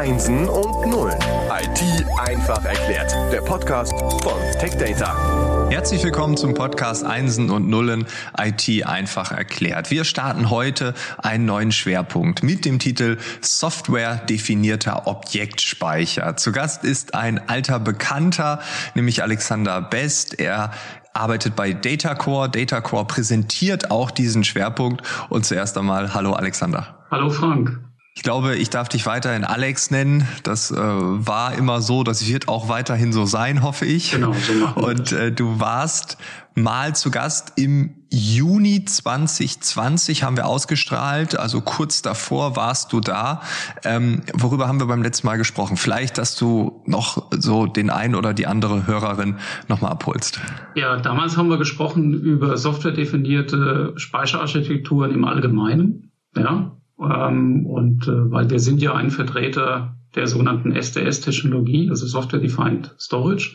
Einsen und Nullen. IT einfach erklärt. Der Podcast von TechData. Herzlich willkommen zum Podcast Einsen und Nullen IT einfach erklärt. Wir starten heute einen neuen Schwerpunkt mit dem Titel Software definierter Objektspeicher. Zu Gast ist ein alter Bekannter, nämlich Alexander Best. Er arbeitet bei Datacore. Datacore präsentiert auch diesen Schwerpunkt. Und zuerst einmal, hallo Alexander. Hallo Frank. Ich glaube, ich darf dich weiterhin Alex nennen. Das äh, war immer so, das wird auch weiterhin so sein, hoffe ich. Genau, so machen Und äh, du warst mal zu Gast im Juni 2020 haben wir ausgestrahlt, also kurz davor warst du da. Ähm, worüber haben wir beim letzten Mal gesprochen? Vielleicht, dass du noch so den einen oder die andere Hörerin nochmal abholst. Ja, damals haben wir gesprochen über softwaredefinierte Speicherarchitekturen im Allgemeinen. Ja, ähm, und äh, weil wir sind ja ein Vertreter der sogenannten SDS-Technologie, also Software Defined Storage.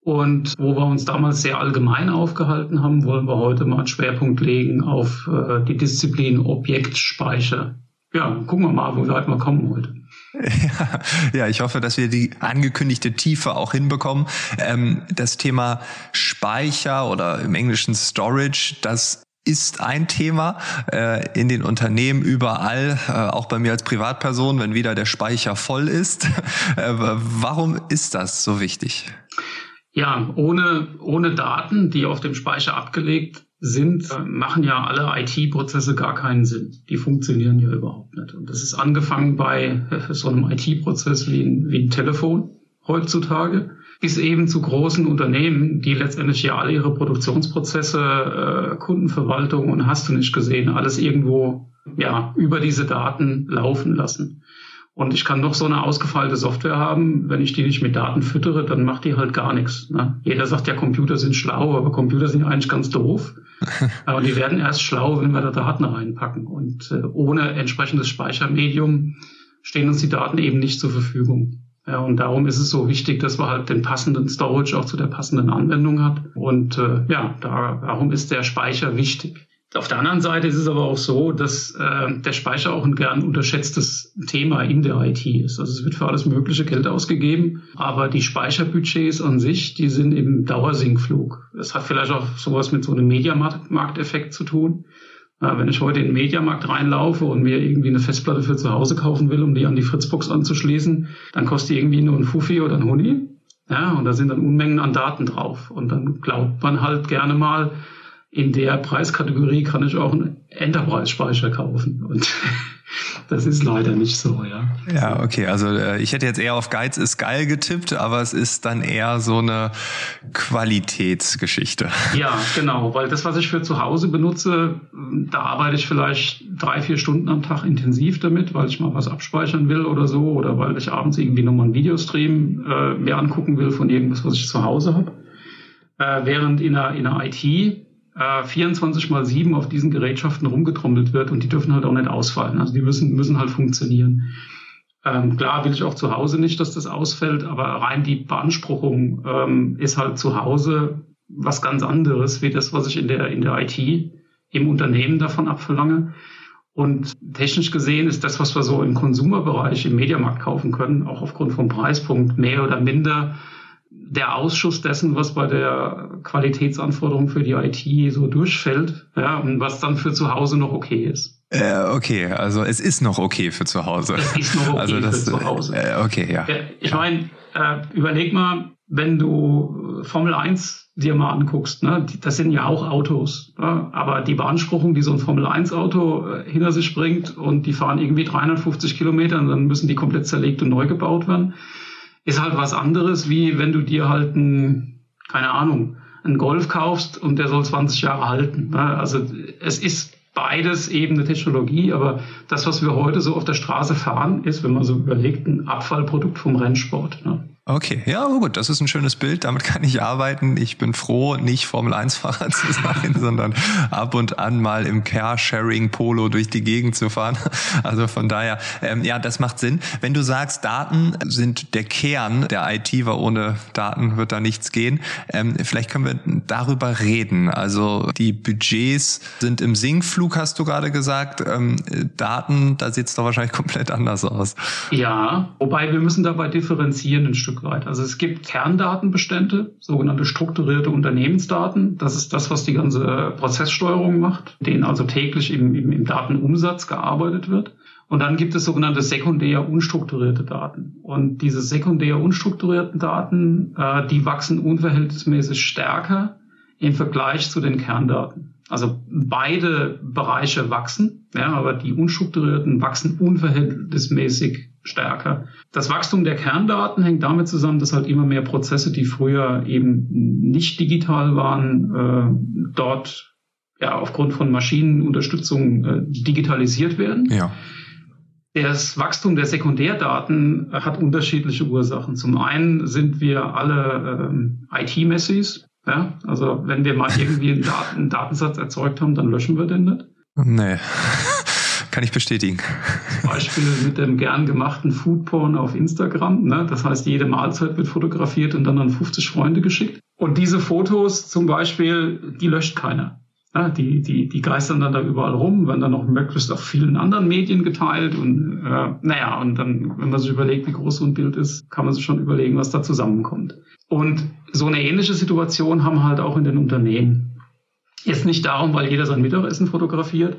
Und wo wir uns damals sehr allgemein aufgehalten haben, wollen wir heute mal einen Schwerpunkt legen auf äh, die Disziplin Objektspeicher. Ja, gucken wir mal, wo wir kommen heute. Ja, ja, ich hoffe, dass wir die angekündigte Tiefe auch hinbekommen. Ähm, das Thema Speicher oder im Englischen Storage, das ist ein Thema äh, in den Unternehmen überall, äh, auch bei mir als Privatperson, wenn wieder der Speicher voll ist. Äh, warum ist das so wichtig? Ja, ohne, ohne Daten, die auf dem Speicher abgelegt sind, äh, machen ja alle IT-Prozesse gar keinen Sinn. Die funktionieren ja überhaupt nicht. Und das ist angefangen bei so einem IT-Prozess wie wie ein Telefon heutzutage bis eben zu großen Unternehmen, die letztendlich ja alle ihre Produktionsprozesse, äh, Kundenverwaltung und hast du nicht gesehen, alles irgendwo ja über diese Daten laufen lassen. Und ich kann noch so eine ausgefeilte Software haben, wenn ich die nicht mit Daten füttere, dann macht die halt gar nichts. Ne? Jeder sagt ja, Computer sind schlau, aber Computer sind eigentlich ganz doof. aber die werden erst schlau, wenn wir da Daten reinpacken. Und äh, ohne entsprechendes Speichermedium stehen uns die Daten eben nicht zur Verfügung. Ja, und darum ist es so wichtig, dass man halt den passenden Storage auch zu der passenden Anwendung hat. Und äh, ja, da, darum ist der Speicher wichtig. Auf der anderen Seite ist es aber auch so, dass äh, der Speicher auch ein gern unterschätztes Thema in der IT ist. Also es wird für alles mögliche Geld ausgegeben, aber die Speicherbudgets an sich, die sind im Dauersinkflug. Es hat vielleicht auch sowas mit so einem Mediamarkteffekt zu tun. Wenn ich heute in den Mediamarkt reinlaufe und mir irgendwie eine Festplatte für zu Hause kaufen will, um die an die Fritzbox anzuschließen, dann kostet die irgendwie nur ein Fuffi oder ein Huni. Ja, und da sind dann Unmengen an Daten drauf. Und dann glaubt man halt gerne mal, in der Preiskategorie kann ich auch einen Enterprise-Speicher kaufen. Und das ist leider nicht so, ja. Ja, okay. Also äh, ich hätte jetzt eher auf Geiz ist geil getippt, aber es ist dann eher so eine Qualitätsgeschichte. Ja, genau. Weil das, was ich für zu Hause benutze, da arbeite ich vielleicht drei, vier Stunden am Tag intensiv damit, weil ich mal was abspeichern will oder so, oder weil ich abends irgendwie nochmal einen Videostream äh, mir angucken will von irgendwas, was ich zu Hause habe. Äh, während in der, in der IT 24 äh, mal 7 auf diesen Gerätschaften rumgetrommelt wird und die dürfen halt auch nicht ausfallen. Also die müssen, müssen halt funktionieren. Ähm, klar will ich auch zu Hause nicht, dass das ausfällt, aber rein die Beanspruchung ähm, ist halt zu Hause was ganz anderes, wie das, was ich in der, in der IT im Unternehmen davon abverlange. Und technisch gesehen ist das, was wir so im Konsumerbereich, im Mediamarkt kaufen können, auch aufgrund vom Preispunkt mehr oder minder der Ausschuss dessen, was bei der Qualitätsanforderung für die IT so durchfällt, ja, und was dann für zu Hause noch okay ist. Äh, okay, also es ist noch okay für zu Hause. Es ist noch okay also das, für zu Hause. Äh, okay, ja. Ich meine, äh, überleg mal, wenn du Formel 1 dir mal anguckst, ne, das sind ja auch Autos, ne, aber die Beanspruchung, die so ein Formel 1 Auto äh, hinter sich bringt und die fahren irgendwie 350 Kilometer und dann müssen die komplett zerlegt und neu gebaut werden ist halt was anderes, wie wenn du dir halt ein, keine Ahnung, einen Golf kaufst und der soll 20 Jahre halten. Ne? Also es ist beides eben eine Technologie, aber das, was wir heute so auf der Straße fahren, ist, wenn man so überlegt, ein Abfallprodukt vom Rennsport. Ne? Okay, ja gut, das ist ein schönes Bild, damit kann ich arbeiten. Ich bin froh, nicht Formel-1-Fahrer zu sein, sondern ab und an mal im Carsharing-Polo durch die Gegend zu fahren. Also von daher, ähm, ja, das macht Sinn. Wenn du sagst, Daten sind der Kern der IT, weil ohne Daten wird da nichts gehen, ähm, vielleicht können wir darüber reden. Also die Budgets sind im Sinkflug, hast du gerade gesagt. Ähm, Daten, da sieht es doch wahrscheinlich komplett anders aus. Ja, wobei wir müssen dabei differenzieren ein Stück weit. Also es gibt Kerndatenbestände, sogenannte strukturierte Unternehmensdaten. Das ist das, was die ganze Prozesssteuerung macht, denen also täglich im, im, im Datenumsatz gearbeitet wird. Und dann gibt es sogenannte sekundär unstrukturierte Daten. Und diese sekundär unstrukturierten Daten, äh, die wachsen unverhältnismäßig stärker im Vergleich zu den Kerndaten. Also beide Bereiche wachsen, ja, aber die unstrukturierten wachsen unverhältnismäßig stärker. Das Wachstum der Kerndaten hängt damit zusammen, dass halt immer mehr Prozesse, die früher eben nicht digital waren, äh, dort ja aufgrund von Maschinenunterstützung äh, digitalisiert werden. Ja. Das Wachstum der Sekundärdaten hat unterschiedliche Ursachen. Zum einen sind wir alle ähm, IT-Messis. Ja? Also wenn wir mal irgendwie einen, Daten, einen Datensatz erzeugt haben, dann löschen wir den nicht. Nee. Kann ich bestätigen. Beispiel mit dem gern gemachten Foodporn auf Instagram. Ne? Das heißt, jede Mahlzeit wird fotografiert und dann an 50 Freunde geschickt. Und diese Fotos zum Beispiel, die löscht keiner. Ja, die, die, die geistern dann da überall rum, werden dann noch möglichst auf vielen anderen Medien geteilt. Und äh, naja, und dann, wenn man sich überlegt, wie groß so ein Bild ist, kann man sich schon überlegen, was da zusammenkommt. Und so eine ähnliche Situation haben halt auch in den Unternehmen. Jetzt nicht darum, weil jeder sein Mittagessen fotografiert,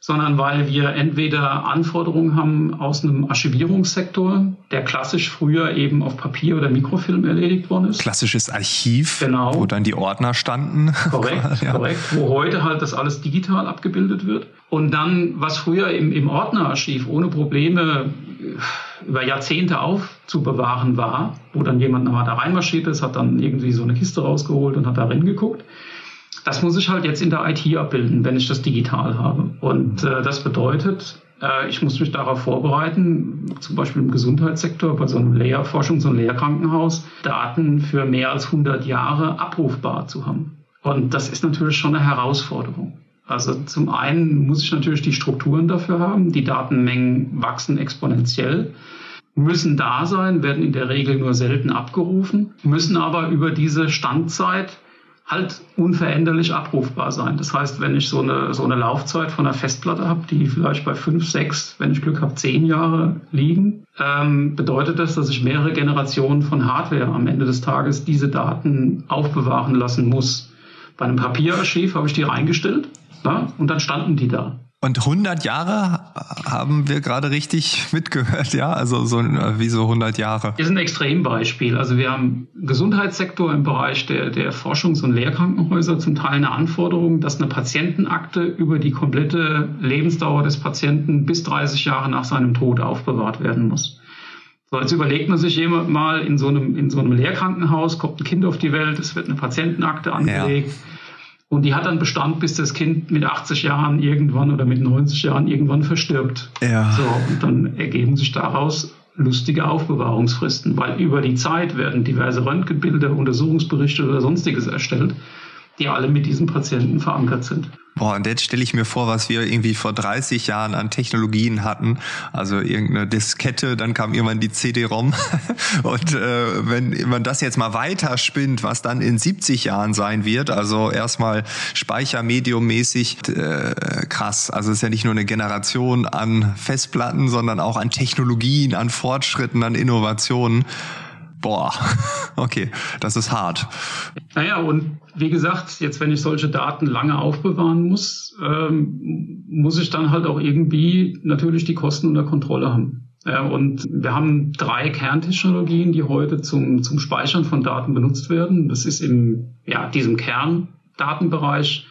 sondern weil wir entweder Anforderungen haben aus einem Archivierungssektor, der klassisch früher eben auf Papier oder Mikrofilm erledigt worden ist. Klassisches Archiv, genau. wo dann die Ordner standen. Korrekt, ja. korrekt. Wo heute halt das alles digital abgebildet wird. Und dann, was früher im, im Ordnerarchiv ohne Probleme über Jahrzehnte aufzubewahren war, wo dann jemand nochmal da reinmarschiert ist, hat dann irgendwie so eine Kiste rausgeholt und hat da reingeguckt. Das muss ich halt jetzt in der IT abbilden, wenn ich das digital habe. Und äh, das bedeutet, äh, ich muss mich darauf vorbereiten, zum Beispiel im Gesundheitssektor, bei so einem Lehrforschung, so einem Lehrkrankenhaus, Daten für mehr als 100 Jahre abrufbar zu haben. Und das ist natürlich schon eine Herausforderung. Also zum einen muss ich natürlich die Strukturen dafür haben. Die Datenmengen wachsen exponentiell, müssen da sein, werden in der Regel nur selten abgerufen, müssen aber über diese Standzeit halt unveränderlich abrufbar sein. Das heißt, wenn ich so eine, so eine Laufzeit von einer Festplatte habe, die vielleicht bei fünf, sechs, wenn ich Glück habe, zehn Jahre liegen, ähm, bedeutet das, dass ich mehrere Generationen von Hardware am Ende des Tages diese Daten aufbewahren lassen muss. Bei einem Papierarchiv habe ich die reingestellt ja, und dann standen die da. Und 100 Jahre haben wir gerade richtig mitgehört, ja? Also so wie so 100 Jahre. Ist ein Extrembeispiel. Also wir haben Gesundheitssektor im Bereich der, der Forschungs- und Lehrkrankenhäuser zum Teil eine Anforderung, dass eine Patientenakte über die komplette Lebensdauer des Patienten bis 30 Jahre nach seinem Tod aufbewahrt werden muss. So, jetzt überlegt man sich jemand mal in so einem, in so einem Lehrkrankenhaus, kommt ein Kind auf die Welt, es wird eine Patientenakte angelegt. Ja und die hat dann Bestand, bis das Kind mit 80 Jahren irgendwann oder mit 90 Jahren irgendwann verstirbt. Ja. So, und dann ergeben sich daraus lustige Aufbewahrungsfristen, weil über die Zeit werden diverse Röntgenbilder, Untersuchungsberichte oder sonstiges erstellt die alle mit diesem Patienten verankert sind. Boah, und jetzt stelle ich mir vor, was wir irgendwie vor 30 Jahren an Technologien hatten. Also irgendeine Diskette, dann kam irgendwann die CD-ROM. Und äh, wenn man das jetzt mal weiterspinnt, was dann in 70 Jahren sein wird, also erstmal Speichermedium-mäßig, äh, krass. Also es ist ja nicht nur eine Generation an Festplatten, sondern auch an Technologien, an Fortschritten, an Innovationen. Boah, okay, das ist hart. Naja, und wie gesagt, jetzt wenn ich solche Daten lange aufbewahren muss, ähm, muss ich dann halt auch irgendwie natürlich die Kosten unter Kontrolle haben. Ja, und wir haben drei Kerntechnologien, die heute zum, zum Speichern von Daten benutzt werden. Das ist im ja, diesem Kerndatenbereich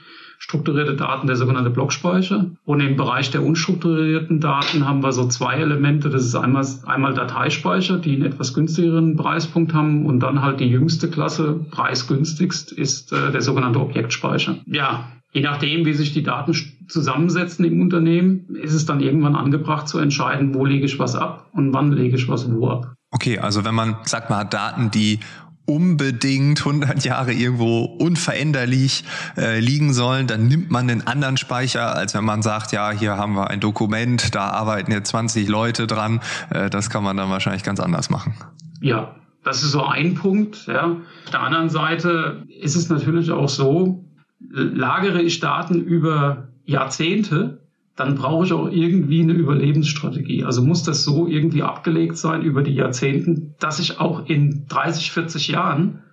strukturierte Daten, der sogenannte Blockspeicher. Und im Bereich der unstrukturierten Daten haben wir so zwei Elemente. Das ist einmal, einmal Dateispeicher, die einen etwas günstigeren Preispunkt haben und dann halt die jüngste Klasse, preisgünstigst, ist äh, der sogenannte Objektspeicher. Ja, Je nachdem, wie sich die Daten zusammensetzen im Unternehmen, ist es dann irgendwann angebracht zu entscheiden, wo lege ich was ab und wann lege ich was wo ab. Okay, also wenn man, sag mal, Daten, die unbedingt 100 Jahre irgendwo unveränderlich äh, liegen sollen, dann nimmt man einen anderen Speicher, als wenn man sagt, ja, hier haben wir ein Dokument, da arbeiten jetzt 20 Leute dran. Äh, das kann man dann wahrscheinlich ganz anders machen. Ja, das ist so ein Punkt. Ja. Auf der anderen Seite ist es natürlich auch so, lagere ich Daten über Jahrzehnte, dann brauche ich auch irgendwie eine Überlebensstrategie. Also muss das so irgendwie abgelegt sein über die Jahrzehnten, dass ich auch in 30, 40 Jahren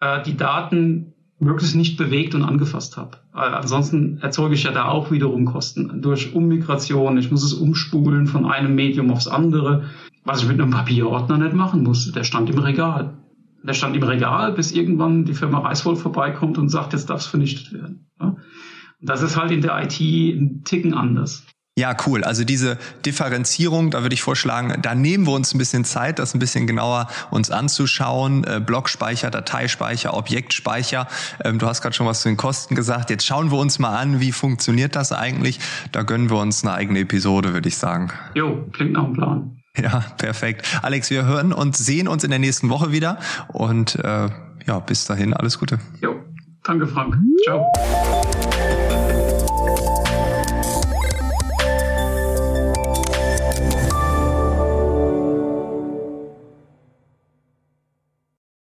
äh, die Daten möglichst nicht bewegt und angefasst habe. Äh, ansonsten erzeuge ich ja da auch wiederum Kosten durch Ummigration. Ich muss es umspulen von einem Medium aufs andere, was ich mit einem Papierordner nicht machen muss. Der stand im Regal. Der stand im Regal, bis irgendwann die Firma Reiswold vorbeikommt und sagt, jetzt darf es vernichtet werden. Ja? Das ist halt in der IT ein Ticken anders. Ja, cool. Also diese Differenzierung, da würde ich vorschlagen, da nehmen wir uns ein bisschen Zeit, das ein bisschen genauer uns anzuschauen. Äh, Blockspeicher, Dateispeicher, Objektspeicher. Ähm, du hast gerade schon was zu den Kosten gesagt. Jetzt schauen wir uns mal an, wie funktioniert das eigentlich. Da gönnen wir uns eine eigene Episode, würde ich sagen. Jo, klingt nach einem Plan. Ja, perfekt. Alex, wir hören und sehen uns in der nächsten Woche wieder. Und äh, ja, bis dahin alles Gute. Jo, danke Frank. Ciao.